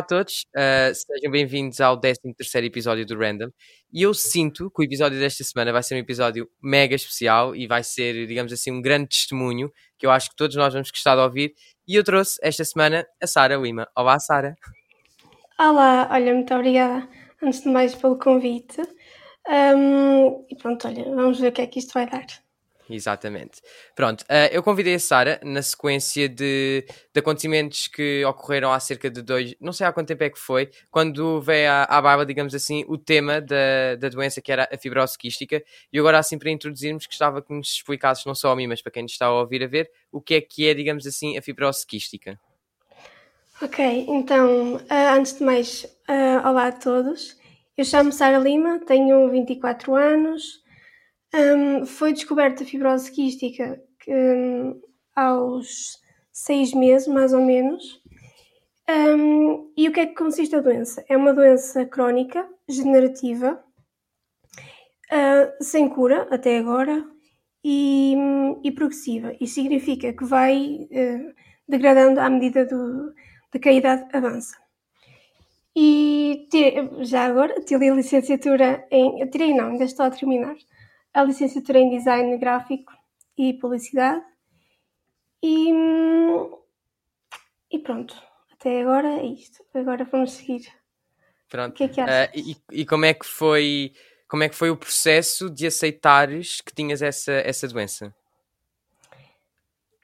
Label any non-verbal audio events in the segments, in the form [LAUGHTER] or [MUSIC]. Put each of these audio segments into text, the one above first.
A todos, uh, sejam bem-vindos ao 13 episódio do Random. E eu sinto que o episódio desta semana vai ser um episódio mega especial e vai ser, digamos assim, um grande testemunho que eu acho que todos nós vamos gostar de ouvir. E eu trouxe esta semana a Sara Lima. Olá, Sara. Olá, olha, muito obrigada, antes de mais, pelo convite. Um, e pronto, olha, vamos ver o que é que isto vai dar. Exatamente. Pronto, uh, eu convidei a Sara na sequência de, de, acontecimentos que ocorreram há cerca de dois, não sei há quanto tempo é que foi, quando veio à, à barba, digamos assim, o tema da, da doença que era a fibrose quística. E agora, assim, para introduzirmos, gostava que nos explicasses, não só a mim, mas para quem está a ouvir a ver, o que é que é, digamos assim, a fibrose quística. Ok, então, uh, antes de mais, uh, olá a todos. Eu chamo Sara Lima, tenho 24 anos. Um, foi descoberta a fibrose quística um, aos seis meses, mais ou menos. Um, e o que é que consiste a doença? É uma doença crónica, degenerativa, uh, sem cura até agora e, e, progressiva. Isto significa que vai uh, degradando à medida do, de que a idade avança. E já agora tirei a licenciatura em. Tirei não, ainda estou a terminar a licenciatura em Design Gráfico e Publicidade. E, e pronto, até agora é isto. Agora vamos seguir. Pronto. O que é que achas? Uh, e, e como é que foi como é que foi o processo de aceitares que tinhas essa, essa doença?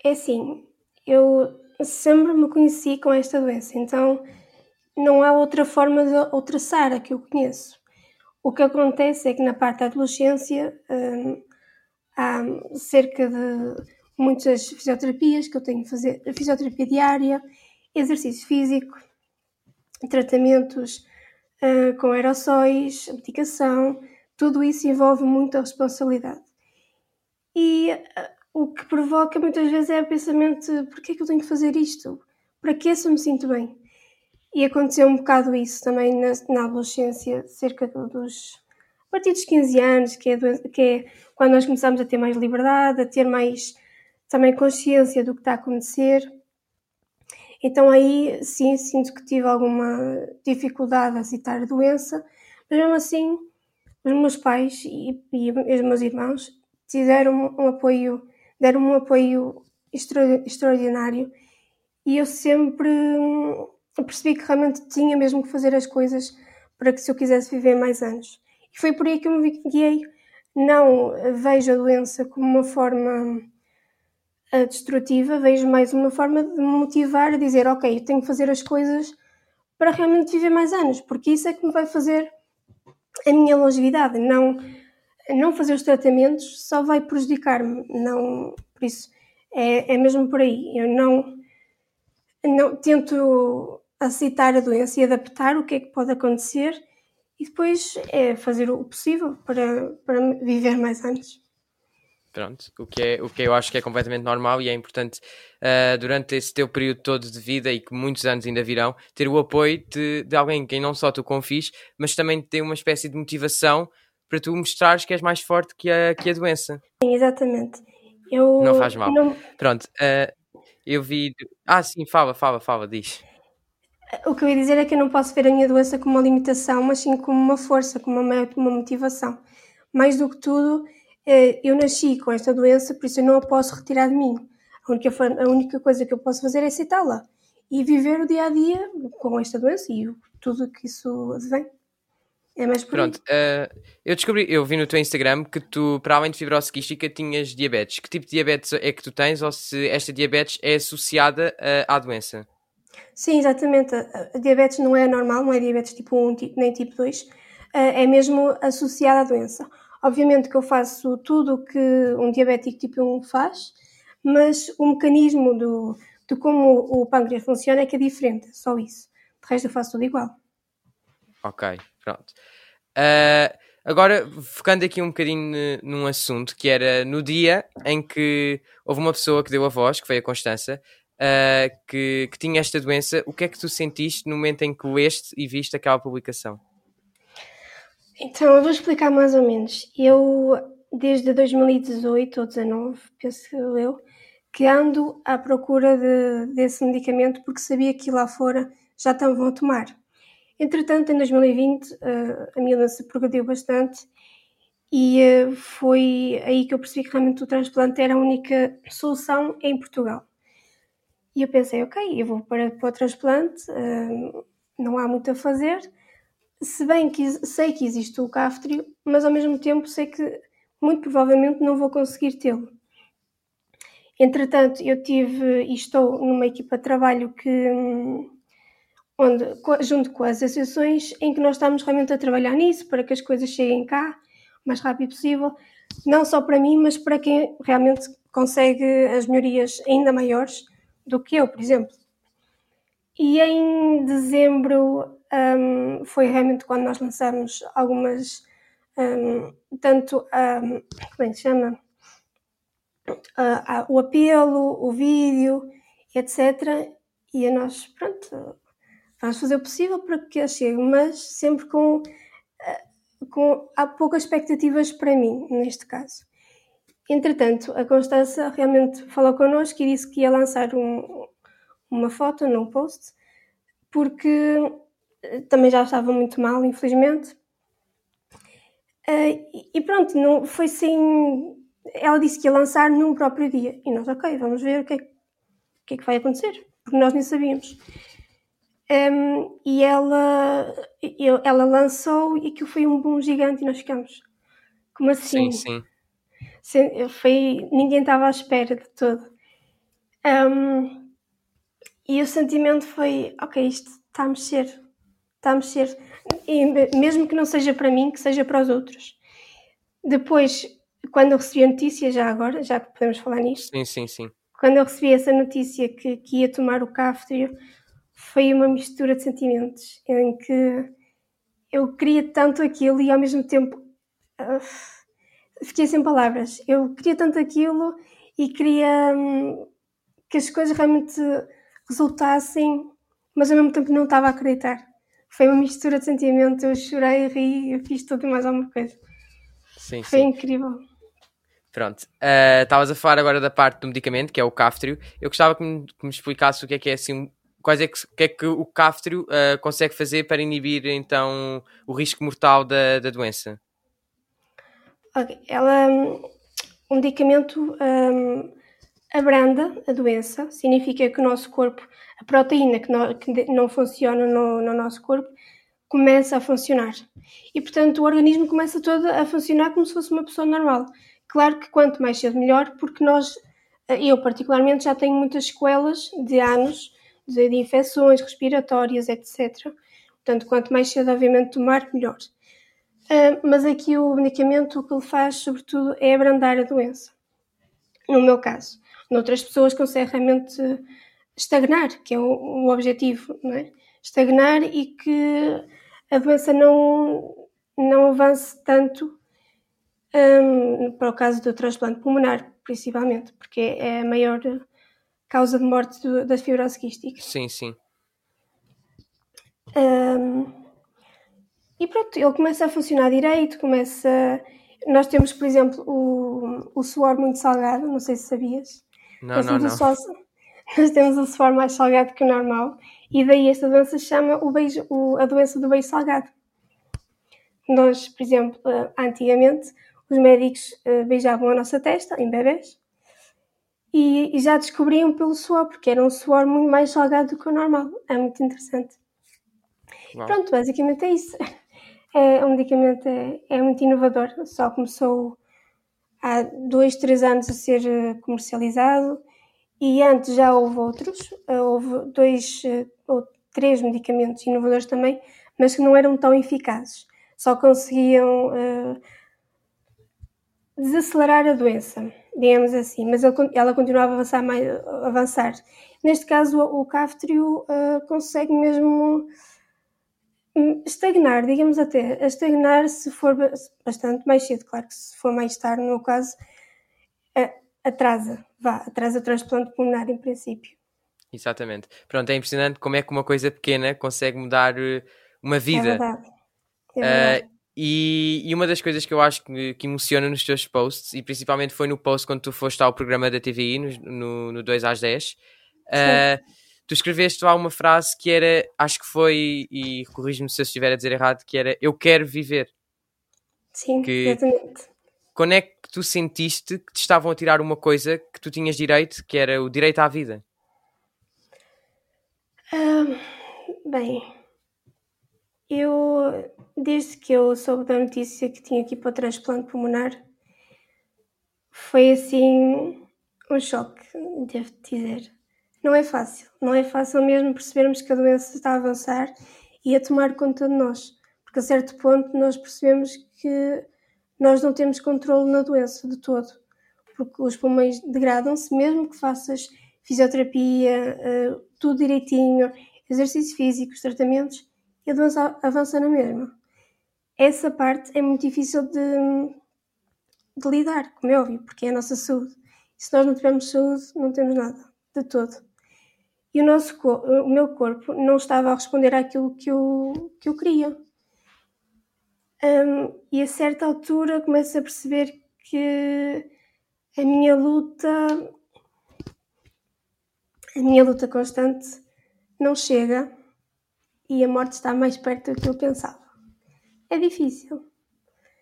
É assim, eu sempre me conheci com esta doença, então não há outra forma de outra Sara que eu conheço. O que acontece é que na parte da adolescência hum, há cerca de muitas fisioterapias que eu tenho que fazer, fisioterapia diária, exercício físico, tratamentos uh, com aerossóis, medicação, tudo isso envolve muita responsabilidade. E uh, o que provoca muitas vezes é o pensamento: porquê é que eu tenho que fazer isto? Para que se eu me sinto bem? E aconteceu um bocado isso também na, na adolescência, cerca dos. a partir dos 15 anos, que é, que é quando nós começamos a ter mais liberdade, a ter mais também consciência do que está a acontecer. Então aí sim sinto que tive alguma dificuldade a aceitar a doença, mas mesmo assim os meus pais e, e os meus irmãos deram um apoio, deram um apoio extraordinário e eu sempre eu percebi que realmente tinha mesmo que fazer as coisas para que se eu quisesse viver mais anos. E foi por aí que eu me guiei. Não vejo a doença como uma forma eh, destrutiva, vejo mais uma forma de me motivar a dizer: Ok, eu tenho que fazer as coisas para realmente viver mais anos, porque isso é que me vai fazer a minha longevidade. Não, não fazer os tratamentos só vai prejudicar-me. Não, por isso, é, é mesmo por aí. Eu não, não tento aceitar a doença e adaptar o que é que pode acontecer e depois é fazer o possível para, para viver mais anos. Pronto, o que, é, o que eu acho que é completamente normal e é importante uh, durante esse teu período todo de vida e que muitos anos ainda virão, ter o apoio de, de alguém em quem não só tu confies, mas também ter uma espécie de motivação para tu mostrares que és mais forte que a, que a doença. Sim, exatamente. Eu não faz mal. Não... Pronto, uh, eu vi. Ah, sim, fala, fala, fala, diz. O que eu ia dizer é que eu não posso ver a minha doença como uma limitação, mas sim como uma força, como uma, uma motivação. Mais do que tudo, eh, eu nasci com esta doença, por isso eu não a posso retirar de mim. A única, a única coisa que eu posso fazer é aceitá-la e viver o dia a dia com esta doença e tudo que isso advém. É mais por Pronto, uh, eu descobri, eu vi no teu Instagram que tu, para além de fibrose quística, tinhas diabetes. Que tipo de diabetes é que tu tens ou se esta diabetes é associada uh, à doença? Sim, exatamente. A diabetes não é normal, não é diabetes tipo 1 nem tipo 2, é mesmo associada à doença. Obviamente que eu faço tudo o que um diabético tipo 1 faz, mas o mecanismo do, de como o pâncreas funciona é que é diferente, só isso. De resto eu faço tudo igual. Ok, pronto. Uh, agora, focando aqui um bocadinho num assunto que era no dia em que houve uma pessoa que deu a voz, que foi a Constança, uh, que, que tinha esta doença, o que é que tu sentiste no momento em que leste e viste aquela publicação? Então, eu vou explicar mais ou menos. Eu, desde 2018 ou 2019, penso eu, que ando à procura de, desse medicamento porque sabia que lá fora já estavam a tomar. Entretanto, em 2020, uh, a minha doença progrediu bastante e uh, foi aí que eu percebi que realmente o transplante era a única solução em Portugal. E eu pensei, ok, eu vou para, para o transplante, uh, não há muito a fazer. Se bem que sei que existe o cáftrio, mas ao mesmo tempo sei que muito provavelmente não vou conseguir tê-lo. Entretanto, eu tive e estou numa equipa de trabalho que, hum, onde, junto com as associações, em que nós estamos realmente a trabalhar nisso para que as coisas cheguem cá o mais rápido possível, não só para mim, mas para quem realmente consegue as melhorias ainda maiores do que eu, por exemplo. E em dezembro um, foi realmente quando nós lançamos algumas, um, tanto, um, como é que se chama? O apelo, o vídeo, etc. E a nós, pronto, vamos fazer o possível para que eles cheguem, mas sempre com, uh, com há poucas expectativas para mim, neste caso. Entretanto, a Constança realmente falou connosco e disse que ia lançar um, uma foto num post, porque eh, também já estava muito mal, infelizmente. Uh, e pronto, não, foi assim. Ela disse que ia lançar num próprio dia. E nós, ok, vamos ver o que é, o que, é que vai acontecer, porque nós nem sabíamos. Um, e ela, ela lançou e aquilo foi um boom gigante e nós ficamos. Como assim? Sim, sim. Foi, ninguém estava à espera de tudo. Um, e o sentimento foi, ok, isto está a mexer, está a mexer. E mesmo que não seja para mim, que seja para os outros. Depois, quando eu recebi a notícia, já agora, já que podemos falar nisto. Sim, sim, sim. Quando eu recebi essa notícia que, que ia tomar o cáftrio, foi uma mistura de sentimentos em que eu queria tanto aquilo e ao mesmo tempo uh, fiquei sem palavras. Eu queria tanto aquilo e queria um, que as coisas realmente resultassem, mas ao mesmo tempo não estava a acreditar. Foi uma mistura de sentimento, eu chorei, ri, eu fiz tudo e mais alguma coisa. Sim, Foi sim. incrível. Pronto, eh, estavas uh, a falar agora da parte do medicamento, que é o cáftrio. Eu gostava que me, que me explicasse o que é que é assim, quais é que, que, é que o cáftrio uh, consegue fazer para inibir então o risco mortal da, da doença. Ok, ela, um medicamento um, abranda a doença, significa que o nosso corpo, a proteína que que não funciona no, no, nosso corpo, começa a funcionar. E, portanto, o organismo começa todo a funcionar como se fosse uma pessoa normal. Claro que quanto mais cedo, melhor, porque nós, eu particularmente, já tenho muitas sequelas de anos de infecções respiratórias, etc. Portanto, quanto mais cedo, obviamente, tomar, melhor. Uh, mas aqui o medicamento o que ele faz, sobretudo, é abrandar a doença. No meu caso. Noutras pessoas consegue realmente estagnar, que é o, o objetivo, não é? Estagnar e que a doença não, não avance tanto um, para o caso do transplante pulmonar, principalmente, porque é a maior causa de morte do, da fibrose quística. Sim, sim. Um, e pronto, ele começa a funcionar direito, começa... Nós temos, por exemplo, o, o suor muito salgado, não sei se sabias. Não, não, não. Só, [LAUGHS] nós temos o suor mais salgado que o normal e daí esta doença se chama o beijo, o, a doença do beijo salgado. Nós, por exemplo, eh, antigamente, os médicos eh, beijavam a nossa testa em bebés e, e, já descobriam pelo suor, porque era um suor muito mais salgado do que o normal. É muito interessante. Uau. Pronto, basicamente é isso. [LAUGHS] É, o medicamento é, é muito inovador, só começou há dois, três anos a ser eh, comercializado e antes já houve outros, eh, houve dois eh, ou três medicamentos inovadores também, mas que não eram tão eficazes, só conseguiam uh, desacelerar a doença, digamos assim, mas ela continuava a avançar. Mais, avançar. Neste caso, o Caftrio uh, consegue mesmo estagnar, digamos até, a estagnar se for bastante mais cedo, claro que se for mais tarde, no meu caso, atrasa, vá, atrasa o transplante pulmonar em princípio. Exatamente. Pronto, é impressionante como é que uma coisa pequena consegue mudar eh, uma vida. É verdade. É verdade. Uh, e, e, uma das coisas que eu acho que, que, emociona nos teus posts, e principalmente foi no post quando tu foste ao programa da TVI, no, no, no 2 às 10, uh, tu escreveste lá uma frase que era, acho que foi, e corrijo-me se eu estiver a dizer errado, que era eu quero viver. Sim, que, exatamente. Quando é que tu sentiste que te estavam a tirar uma coisa que tu tinhas direito, que era o direito à vida? bem, eu, desde que eu soube da notícia que tinha ir para o transplante pulmonar, foi assim um choque, devo dizer. Não é fácil, não é fácil mesmo percebermos que a doença está a avançar e a tomar conta de nós, porque a certo ponto nós percebemos que nós não temos controle na doença de todo, porque os pulmões degradam-se, mesmo que faças fisioterapia, uh, tudo direitinho, exercícios físicos, tratamentos, e a doença avança na mesma. Essa parte é muito difícil de, de lidar, como é óbvio, porque é a nossa saúde. E se nós não tivermos saúde, não temos nada, de todo. E o, nosso, o meu corpo não estava a responder àquilo que eu, que eu queria. Um, e a certa altura começo a perceber que a minha luta, a minha luta constante não chega e a morte está mais perto do que eu pensava. É difícil.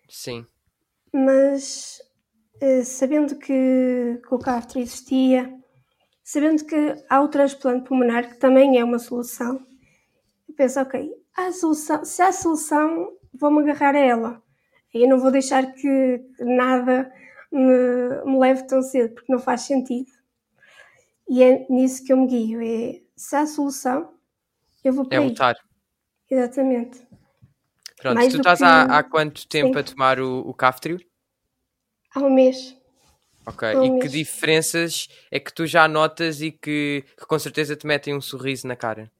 Sim. Mas uh, sabendo que, que o castro existia, sabendo que há o transplante pulmonar, que também é uma solução, eu penso, ok, há solução, se há solução, vou-me agarrar a ela. E eu não vou deixar que nada me, me, leve tão cedo, porque não faz sentido. E é nisso que eu me guio. É, se há solução, eu vou para É lutar. Exatamente. Pronto, Mais tu estás que... há, há quanto tempo Sim. a tomar o, o Caftrio? Há um mês. Ok, e que diferenças é que tu já notas e que, que com certeza te metem um sorriso na cara?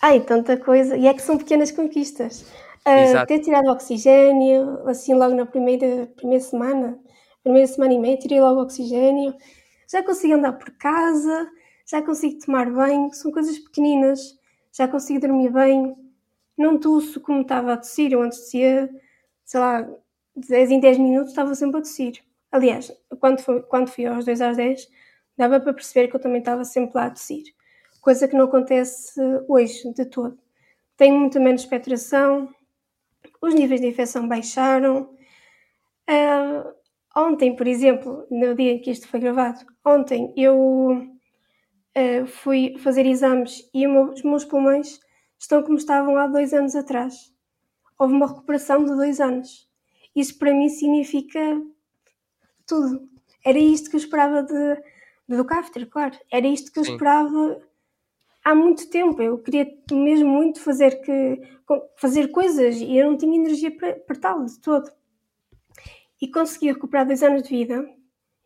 Ai, tanta coisa. E é que são pequenas conquistas. Uh, ter tirado oxigênio, assim, logo na primeira, primeira semana, primeira semana e meia, tirei logo oxigênio. Já consigo andar por casa, já consigo tomar banho, são coisas pequeninas. Já consigo dormir bem, não tosso como estava a tossir. Eu antes tossia, sei lá, de 10 em 10 minutos estava sempre a tossir. Aliás, quando, quando fui aos 2 às 10, dava para perceber que eu também estava sempre lá a tossir. Coisa que não acontece hoje, de todo. Tenho muito menos expectoração, os níveis de infecção baixaram. Uh, ontem, por exemplo, no dia em que isto foi gravado, ontem eu uh, fui fazer exames e os meus pulmões estão como estavam há dois anos atrás. Houve uma recuperação de dois anos. Isso para mim significa tudo. Era isto que eu esperava de, do Cafter, claro. Era isto que eu Sim. esperava há muito tempo. Eu queria mesmo muito fazer, que, fazer coisas e eu não tinha energia para, para tal, de todo. E consegui recuperar dois anos de vida.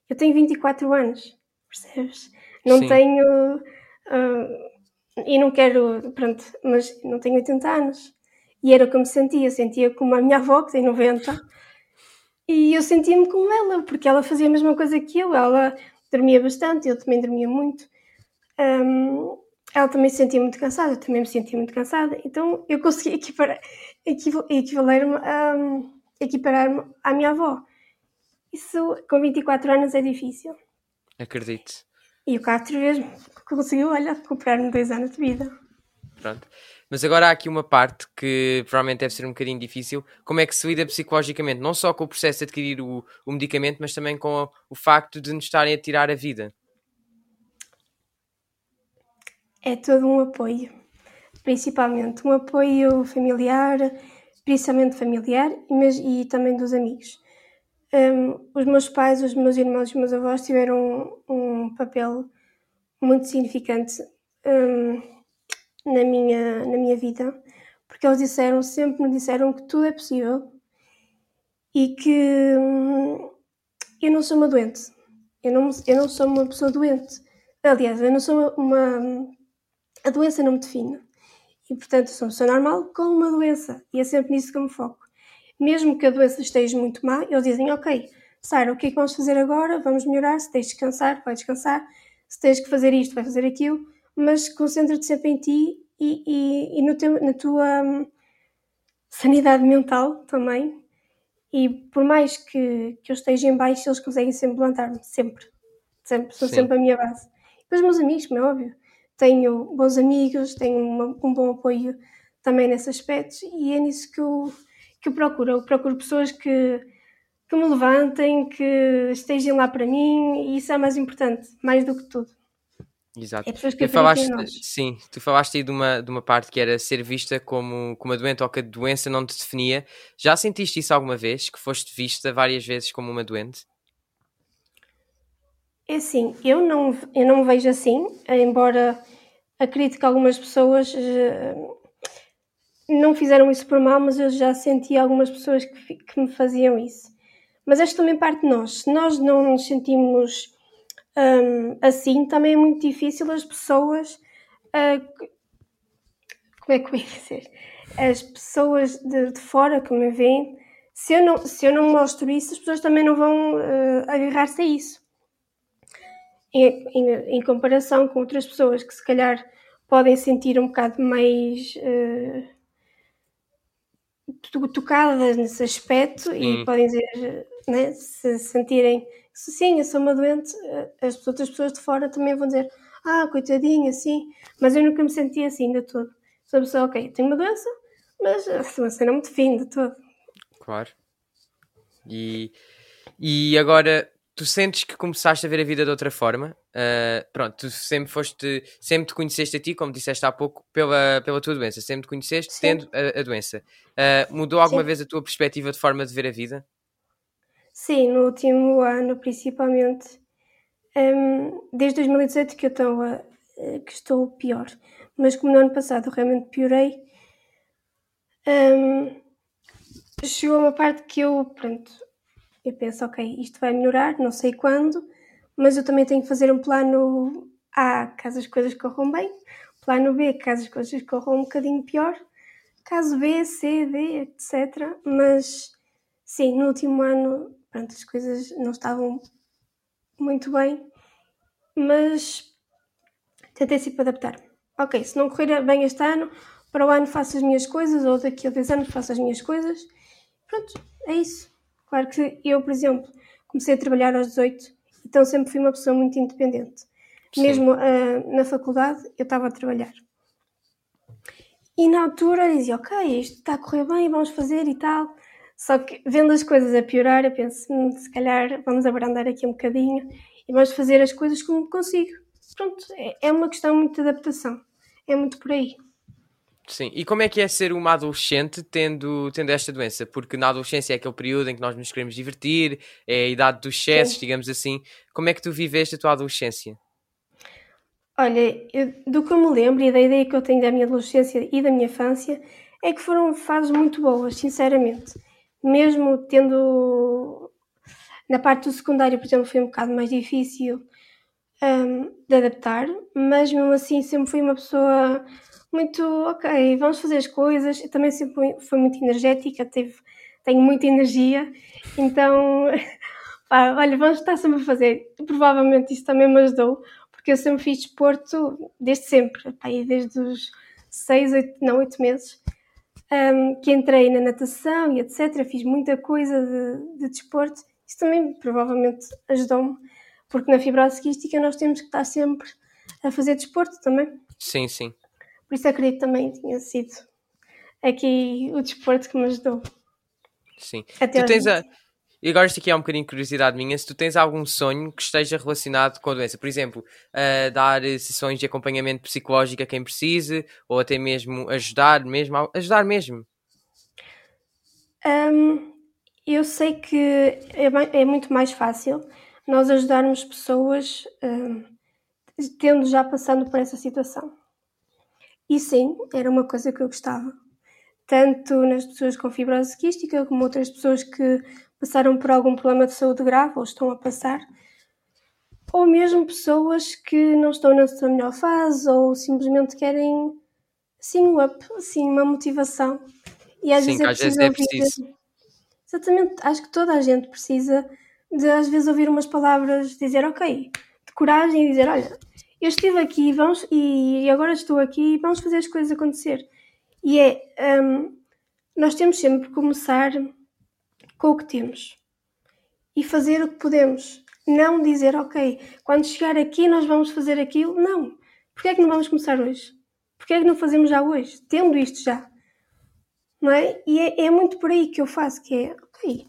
Eu tenho 24 anos, percebes? Não Sim. tenho. Uh, e não quero. Pronto, mas não tenho 80 anos. E era como sentia. Sentia como a minha avó, que tem 90. E eu sentia-me como ela, porque ela fazia a mesma coisa que eu. Ela dormia bastante, eu também dormia muito. Um, ela também se sentia muito cansada, eu também me sentia muito cansada, então eu consegui equiparar, equivaler-me equiparar-me à minha avó. Isso com 24 anos é difícil. Acredito. E o cá vez conseguiu, olha, recuperar-me dois anos de vida. Pronto. Mas agora há aqui uma parte que provavelmente deve ser um bocadinho difícil. Como é que se lida psicologicamente? Não só com o processo de adquirir o, o medicamento, mas também com o, o facto de nos estarem a tirar a vida é todo um apoio, principalmente um apoio familiar, principalmente familiar, mas, e também dos amigos. Um, os meus pais, os meus irmãos e os meus avós tiveram um, um papel muito significante um, na, minha, na minha vida, porque eles disseram, sempre me disseram que tudo é possível e que hum, eu não sou uma doente. Eu não, eu não sou uma pessoa doente. Aliás, eu não sou uma, uma a doença não me define. E, portanto, sou uma pessoa normal com uma doença. E é sempre nisso que eu me foco. Mesmo que a doença esteja muito má, eles dizem, ok, Sara, o que é que vamos fazer agora? Vamos melhorar. Se tens de descansar, vai descansar. Se tens que fazer isto, vai fazer aquilo. Mas concentra-te sempre em ti e, e, e no teu, na tua hum, sanidade mental também. E por mais que, que eu esteja em baixo, eles conseguem sempre levantar-me. Sempre. sempre são Sim. sempre a minha base. E depois, meus amigos, como é óbvio tenho bons amigos, tenho uma, um bom apoio também nesse aspecto e é nisso que eu, que eu procuro. Eu procuro pessoas que, que me levantem, que estejam lá para mim e isso é mais importante, mais do que tudo. Exato. É tu falaste, sim, tu falaste aí de uma, de uma parte que era ser vista como, como uma doente ou que a doença não te definia. Já sentiste isso alguma vez? Que foste vista várias vezes como uma doente? É assim, eu não, eu não me vejo assim, embora acredito que algumas pessoas uh, não fizeram isso por mal, mas eu já senti algumas pessoas que, que me faziam isso. Mas acho também parte de nós. Se nós não nos sentimos um, assim, também é muito difícil as pessoas. Uh, como é que eu ia dizer? As pessoas de, de, fora que me veem, se eu, não, se eu não mostro isso, as pessoas também não vão uh, agarrar-se a isso. Em, em, em, comparação com outras pessoas que se calhar podem sentir um bocado mais uh, tocadas nesse aspecto e podem dizer, né, se sentirem sim, eu sou uma doente, eh, as outras pessoas de fora também vão dizer, ah, coitadinha, sim, mas eu nunca me senti assim de todo. Sou a pessoa, ok, tenho uma doença, mas a doença não me define de todo. Claro. E, e agora, tu sentes que começaste a ver a vida de outra forma? Uh, pronto, tu sempre foste, sempre te conheceste a ti, como disseste há pouco, pela, pela tua doença, sempre te conheceste Sim. tendo a, a doença. Uh, mudou alguma Sim. vez a tua perspectiva de forma de ver a vida? Sim, no último ano, principalmente. Um, desde 2018 que eu estou, a, que estou pior. Mas como no ano passado realmente piorei, um, chegou uma parte que eu, pronto, eu penso, ok, isto vai melhorar, não sei quando, mas eu também tenho que fazer um plano A, caso as coisas corram bem, plano B, caso as coisas corram um bocadinho pior, caso B, C, D, etc. Mas sim, no último ano pronto, as coisas não estavam muito bem, mas tentei sempre adaptar. Ok, se não correr bem este ano, para o ano faço as minhas coisas, ou daqui a 10 anos faço as minhas coisas. Pronto, é isso. Claro que eu, por exemplo, comecei a trabalhar aos 18, então sempre fui uma pessoa muito independente. Sim. Mesmo uh, na faculdade, eu estava a trabalhar. E na altura dizia, ok, isto está a correr bem, vamos fazer e tal. Só que vendo as coisas a piorar, eu penso, hum, se calhar vamos abrandar aqui um bocadinho e vamos fazer as coisas como consigo. Pronto, é, é uma questão muito de adaptação. É muito por aí. Sim, e como é que é ser uma adolescente tendo, tendo esta doença? Porque na adolescência é aquele período em que nós nos queremos divertir, é a idade dos excessos, digamos assim. Como é que tu viveste a tua adolescência? Olha, eu, do que eu me lembro e da ideia que eu tenho da minha adolescência e da minha infância, é que foram fases muito boas, sinceramente mesmo tendo na parte do secundário, por exemplo, foi um bocado mais difícil um, de adaptar, mas mesmo assim sempre fui uma pessoa muito ok, vamos fazer as coisas. Eu também sempre fui muito energética, teve, tenho muita energia, então [LAUGHS] pá, olha, vamos estar sempre a fazer. Provavelmente isso também me ajudou, porque eu sempre fiz desporto desde sempre, pá, desde os 6, 8, não, 8 meses um, que entrei na natação e etc. Fiz muita coisa de, de desporto. Isso também provavelmente ajudou-me, porque na fibrose quística nós temos que estar sempre a fazer desporto também. Sim, sim. Por isso acredito que também tinha sido aqui o desporto que me ajudou. Sim. Até tu tens a, e agora isto aqui é um bocadinho de curiosidade minha, se tu tens algum sonho que esteja relacionado com a doença, por exemplo, uh, dar sessões de acompanhamento psicológico a quem precise, ou até mesmo ajudar mesmo, ajudar mesmo. Um, eu sei que é, é, muito mais fácil nós ajudarmos pessoas um, tendo já passando por essa situação. E sim, era uma coisa que eu gostava. Tanto nas pessoas com fibrose quística, como outras pessoas que passaram por algum problema de saúde grave ou estão a passar, ou mesmo pessoas que não estão na sua melhor fase ou simplesmente querem assim um up, assim uma motivação. E às Sim, vezes é às preciso, vezes é preciso. Exatamente, acho que toda a gente precisa de às vezes ouvir umas palavras, dizer ok, de coragem e dizer olha, eu estive aqui vamos, e agora estou aqui e vamos fazer as coisas acontecer. E é, um, nós temos sempre que começar com o que temos e fazer o que podemos. Não dizer, ok, quando chegar aqui nós vamos fazer aquilo. Não. Porquê é que não vamos começar hoje? Porquê é que não fazemos já hoje? Tendo isto já. Não é? E é, é muito por aí que eu faço, que é, ok,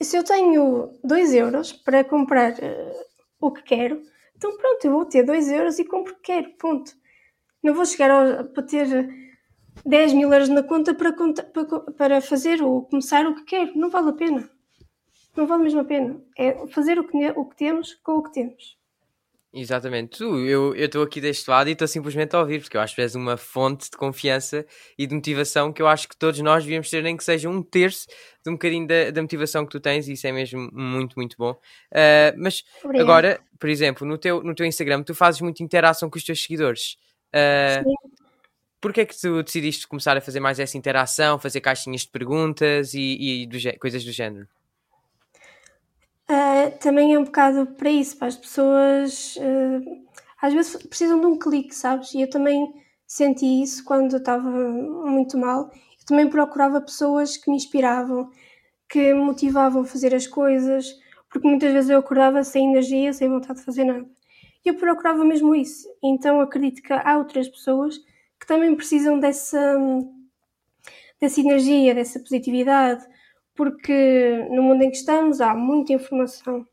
se eu tenho 2 euros para comprar uh, o que quero, então pronto, eu vou ter 2 euros e compro o que quero, ponto. Não vou chegar ao, para ter 10 mil euros na conta para, para, para fazer ou começar o que quero. Não vale a pena. Não vale mesmo a pena. É fazer o que, o que temos com o que temos. Exatamente. Tu, eu estou aqui deste lado e estou simplesmente a ouvir, porque eu acho que és uma fonte de confiança e de motivação que eu acho que todos nós devíamos ter, nem que seja um terço de um bocadinho da, da motivação que tu tens, e isso é mesmo muito, muito bom. Uh, mas Obrigada. agora, por exemplo, no teu, no teu Instagram, tu fazes muita interação com os teus seguidores. Uh, Sim. Porquê é que tu decidiste começar a fazer mais essa interação, fazer caixinhas de perguntas e, e do, coisas do género? Uh, também é um bocado para isso, para as pessoas uh, às vezes precisam de um clique, sabes? E eu também senti isso quando eu estava muito mal. Eu também procurava pessoas que me inspiravam, que me motivavam a fazer as coisas, porque muitas vezes eu acordava sem energia, sem vontade de fazer nada. E eu procurava mesmo isso. Então acredito que há outras pessoas que também precisam dessa, dessa energia, dessa positividade, porque no mundo em que estamos há muita informação.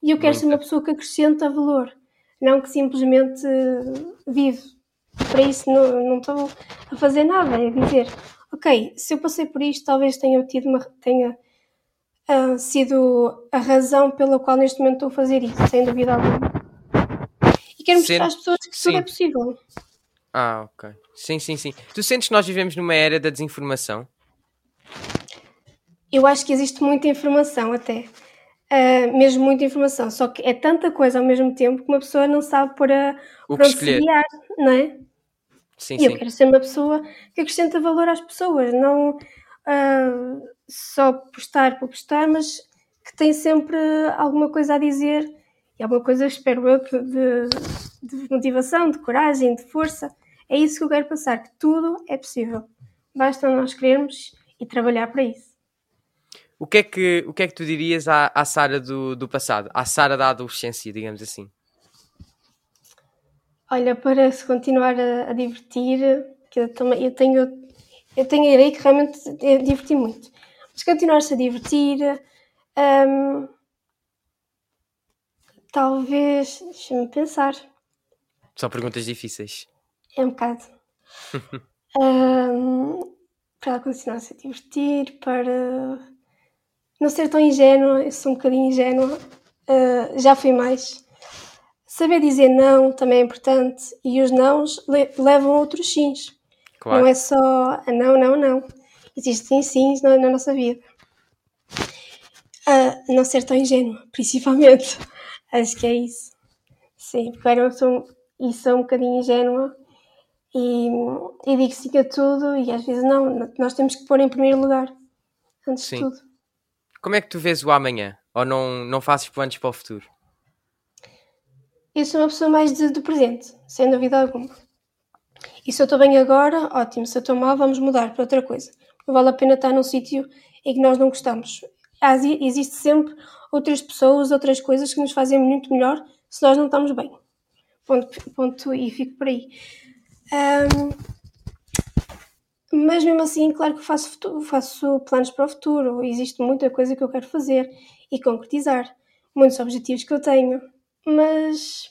E eu quero ser uma pessoa que acrescenta valor, não que simplesmente vive. Para isso não, não estou a fazer nada, é dizer, ok, se eu passei por isto, talvez tenha tido uma, tenha uh, sido a razão pela qual neste momento estou a fazer isso, sem dúvida alguma. E quero mostrar às pessoas que tudo é possível. Ah, ok. Sim, sim, sim. Tu sentes que nós vivemos numa era da desinformação? Eu acho que existe muita informação até. Uh, mesmo muita informação. Só que é tanta coisa ao mesmo tempo que uma pessoa não sabe para, o para onde se guiar, não é? Sim, e eu quero ser uma pessoa que acrescenta valor às pessoas, não uh, só postar por postar, mas que tem sempre alguma coisa a dizer e alguma coisa, espero eu, de, de motivação, de coragem, de força. É isso que eu quero passar, que tudo é possível. Basta nós querermos e trabalhar para isso. O que é que, o que, é que tu dirias à, à Sara do, do passado, à Sara da adolescência, digamos assim? Olha, para se continuar a, a divertir, que eu, também, eu, tenho, eu tenho a ideia que realmente diverti muito, mas continuar-se a divertir, hum, talvez, deixa-me pensar. São perguntas difíceis. É um bocado. [LAUGHS] um, para continuar-se a divertir, para não ser tão ingênua, eu sou um bocadinho ingênua, uh, já fui mais. Saber dizer não também é importante e os nãos le levam a outros sims. Claro. Não é só a não, não, não. Existem sims na, na nossa vida. Uh, não ser tão ingênua, [LAUGHS] principalmente. Acho que é isso. Sim, porque eu sou, e sou um bocadinho ingênua e, e digo sim a tudo e às vezes não. Nós temos que pôr em primeiro lugar, antes sim. de tudo. Como é que tu vês o amanhã? Ou não, não fazes planos para o futuro? Eu sou uma pessoa mais de, do presente, sem dúvida alguma. E se eu estou bem agora, ótimo. Se eu estou mal, vamos mudar para outra coisa. Não vale a pena estar num sítio em que nós não gostamos. Existe sempre outras pessoas, outras coisas que nos fazem muito melhor se nós não estamos bem. Ponto, ponto e fico por aí. Um, mas mesmo assim, claro que faço, faço planos para o futuro. Existe muita coisa que eu quero fazer e concretizar. Muitos objetivos que eu tenho. Mas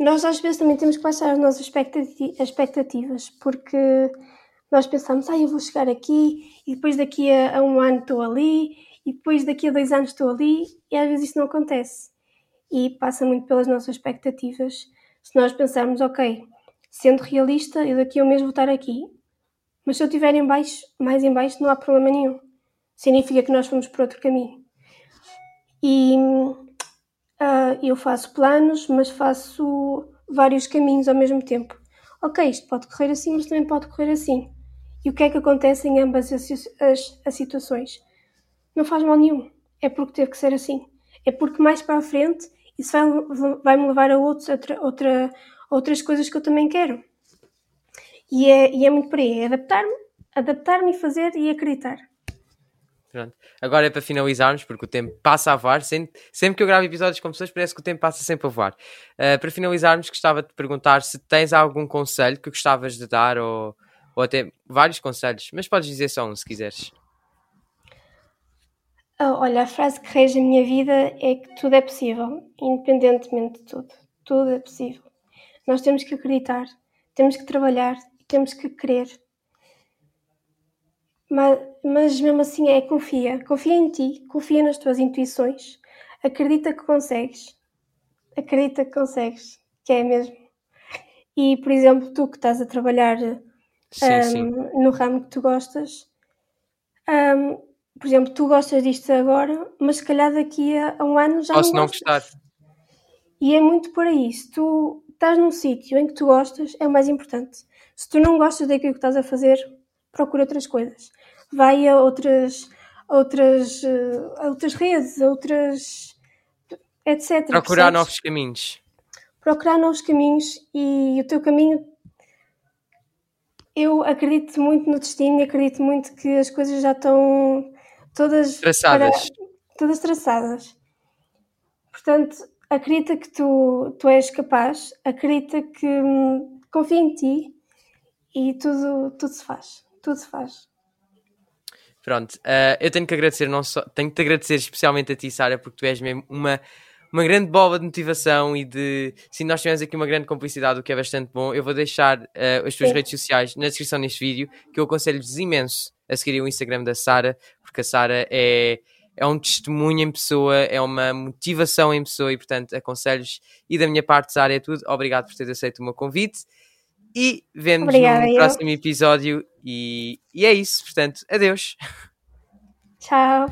nós às vezes também temos que baixar as nossas expectativas, porque nós pensamos, ah, eu vou chegar aqui e depois daqui a, a, um ano estou ali e depois daqui a dois anos estou ali e às vezes isso não acontece. E passa muito pelas nossas expectativas. Se nós pensarmos, ok, sendo realista, eu daqui a um mês vou estar aqui mas se eu estiver em baixo, mais em baixo, não há problema nenhum. Significa que nós fomos por outro caminho. E uh, eu faço planos, mas faço vários caminhos ao mesmo tempo. Ok, isto pode correr assim, mas também pode correr assim. E o que é que acontece em ambas as, as, as situações? Não faz mal nenhum. É porque teve que ser assim. É porque mais para a frente isso vai, vai me levar a outros, outra, outra, outras coisas que eu também quero. E é, e é muito por aí, é adaptar-me, adaptar-me e fazer e acreditar. Pronto. Agora é para finalizarmos, porque o tempo passa a voar. Sempre, sempre que eu gravo episódios com pessoas, parece que o tempo passa sempre a voar. Uh, para finalizarmos, gostava de perguntar se tens algum conselho que gostavas de dar, ou, ou até vários conselhos, mas podes dizer só um se quiseres. Oh, olha, a frase que rege a minha vida é que tudo é possível, independentemente de tudo. Tudo é possível. Nós temos que acreditar, temos que trabalhar, temos que querer mas, mas mesmo assim é confia. Confia em ti, confia nas tuas intuições, acredita que consegues. Acredita que consegues, que é mesmo. E, por exemplo, tu que estás a trabalhar sim, um, sim. no ramo que tu gostas, um, por exemplo, tu gostas disto agora, mas se calhar daqui a, um ano já Posso não, não gostar. E é muito por aí. Se tu estás num sítio em que tu gostas, é o mais importante. Se tu não gostas daquilo que estás a fazer, procura outras coisas vai a outras, outras, uh, outras redes, outras. etc. Procurar percebes? novos caminhos. Procurar novos caminhos e o teu caminho. Eu acredito muito no destino e acredito muito que as coisas já estão todas traçadas. Para, todas traçadas. Portanto, acredita que tu, tu és capaz, acredita que hum, confia em ti e tudo, tudo se faz. Tudo se faz. Pronto, uh, eu tenho que agradecer, não só, tenho que te agradecer especialmente a ti, Sara, porque tu és mesmo uma, uma grande bola de motivação e de. Sim, nós tivemos aqui uma grande complicidade, o que é bastante bom. Eu vou deixar uh, as tuas Sim. redes sociais na descrição deste vídeo, que eu aconselho-vos imenso a seguir o Instagram da Sara, porque a Sara é, é um testemunho em pessoa, é uma motivação em pessoa e, portanto, aconselho-vos. E da minha parte, Sara, é tudo. Obrigado por ter aceito o meu convite. E vemos no próximo episódio. E, e é isso. Portanto, adeus. Tchau.